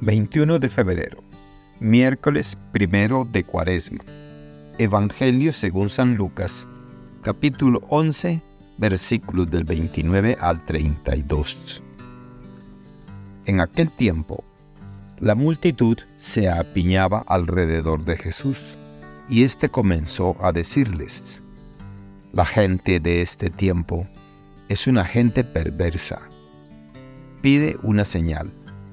21 de febrero, miércoles primero de Cuaresma. Evangelio según San Lucas, capítulo 11, versículos del 29 al 32. En aquel tiempo, la multitud se apiñaba alrededor de Jesús, y éste comenzó a decirles, La gente de este tiempo es una gente perversa. Pide una señal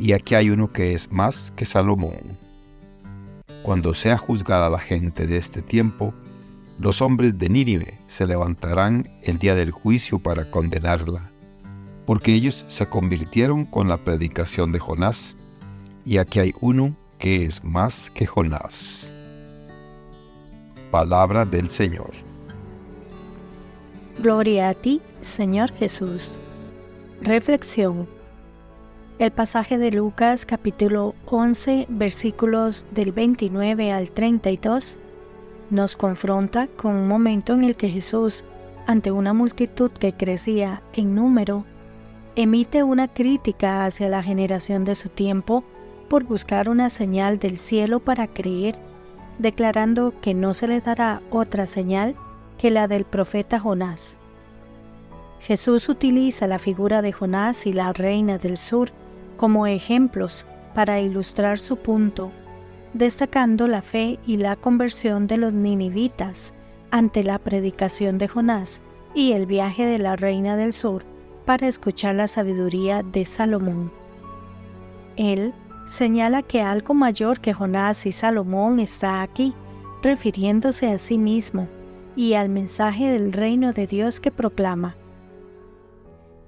y aquí hay uno que es más que Salomón. Cuando sea juzgada la gente de este tiempo, los hombres de Nínive se levantarán el día del juicio para condenarla, porque ellos se convirtieron con la predicación de Jonás, y aquí hay uno que es más que Jonás. Palabra del Señor. Gloria a ti, Señor Jesús. Reflexión el pasaje de Lucas capítulo 11 versículos del 29 al 32 nos confronta con un momento en el que Jesús, ante una multitud que crecía en número, emite una crítica hacia la generación de su tiempo por buscar una señal del cielo para creer, declarando que no se le dará otra señal que la del profeta Jonás. Jesús utiliza la figura de Jonás y la reina del sur como ejemplos para ilustrar su punto, destacando la fe y la conversión de los ninivitas ante la predicación de Jonás y el viaje de la reina del sur para escuchar la sabiduría de Salomón. Él señala que algo mayor que Jonás y Salomón está aquí, refiriéndose a sí mismo y al mensaje del reino de Dios que proclama.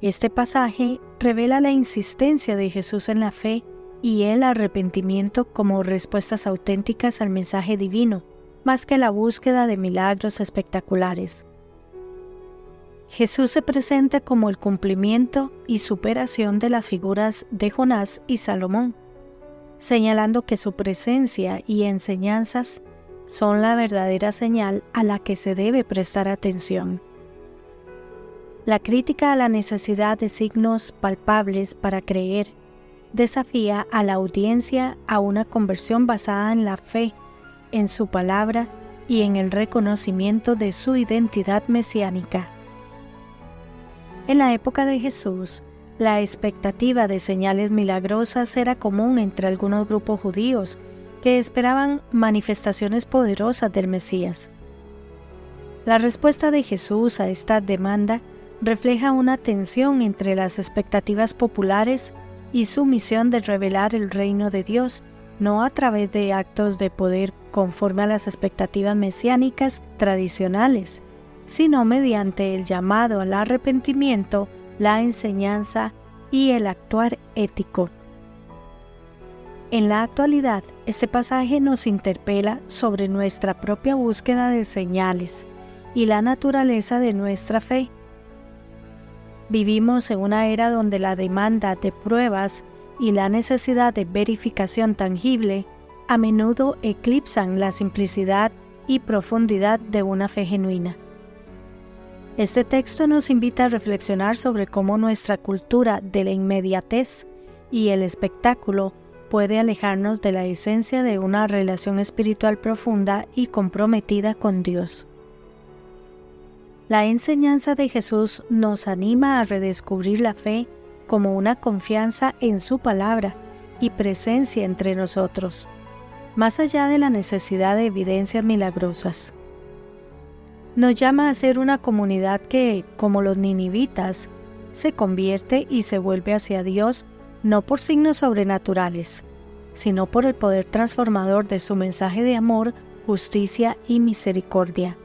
Este pasaje revela la insistencia de Jesús en la fe y el arrepentimiento como respuestas auténticas al mensaje divino, más que la búsqueda de milagros espectaculares. Jesús se presenta como el cumplimiento y superación de las figuras de Jonás y Salomón, señalando que su presencia y enseñanzas son la verdadera señal a la que se debe prestar atención. La crítica a la necesidad de signos palpables para creer desafía a la audiencia a una conversión basada en la fe, en su palabra y en el reconocimiento de su identidad mesiánica. En la época de Jesús, la expectativa de señales milagrosas era común entre algunos grupos judíos que esperaban manifestaciones poderosas del Mesías. La respuesta de Jesús a esta demanda refleja una tensión entre las expectativas populares y su misión de revelar el reino de Dios, no a través de actos de poder conforme a las expectativas mesiánicas tradicionales, sino mediante el llamado al arrepentimiento, la enseñanza y el actuar ético. En la actualidad, este pasaje nos interpela sobre nuestra propia búsqueda de señales y la naturaleza de nuestra fe Vivimos en una era donde la demanda de pruebas y la necesidad de verificación tangible a menudo eclipsan la simplicidad y profundidad de una fe genuina. Este texto nos invita a reflexionar sobre cómo nuestra cultura de la inmediatez y el espectáculo puede alejarnos de la esencia de una relación espiritual profunda y comprometida con Dios. La enseñanza de Jesús nos anima a redescubrir la fe como una confianza en su palabra y presencia entre nosotros, más allá de la necesidad de evidencias milagrosas. Nos llama a ser una comunidad que, como los ninivitas, se convierte y se vuelve hacia Dios no por signos sobrenaturales, sino por el poder transformador de su mensaje de amor, justicia y misericordia.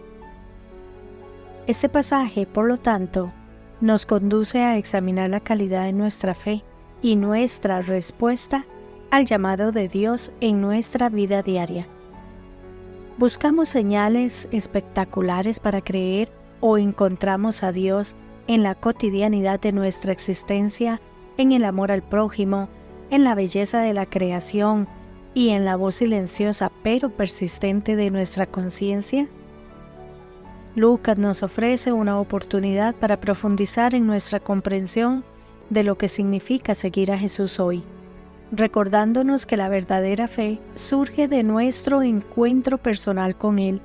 Este pasaje, por lo tanto, nos conduce a examinar la calidad de nuestra fe y nuestra respuesta al llamado de Dios en nuestra vida diaria. Buscamos señales espectaculares para creer o encontramos a Dios en la cotidianidad de nuestra existencia, en el amor al prójimo, en la belleza de la creación y en la voz silenciosa pero persistente de nuestra conciencia? Lucas nos ofrece una oportunidad para profundizar en nuestra comprensión de lo que significa seguir a Jesús hoy, recordándonos que la verdadera fe surge de nuestro encuentro personal con Él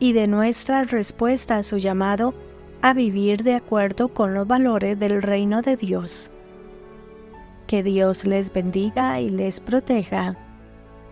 y de nuestra respuesta a su llamado a vivir de acuerdo con los valores del reino de Dios. Que Dios les bendiga y les proteja.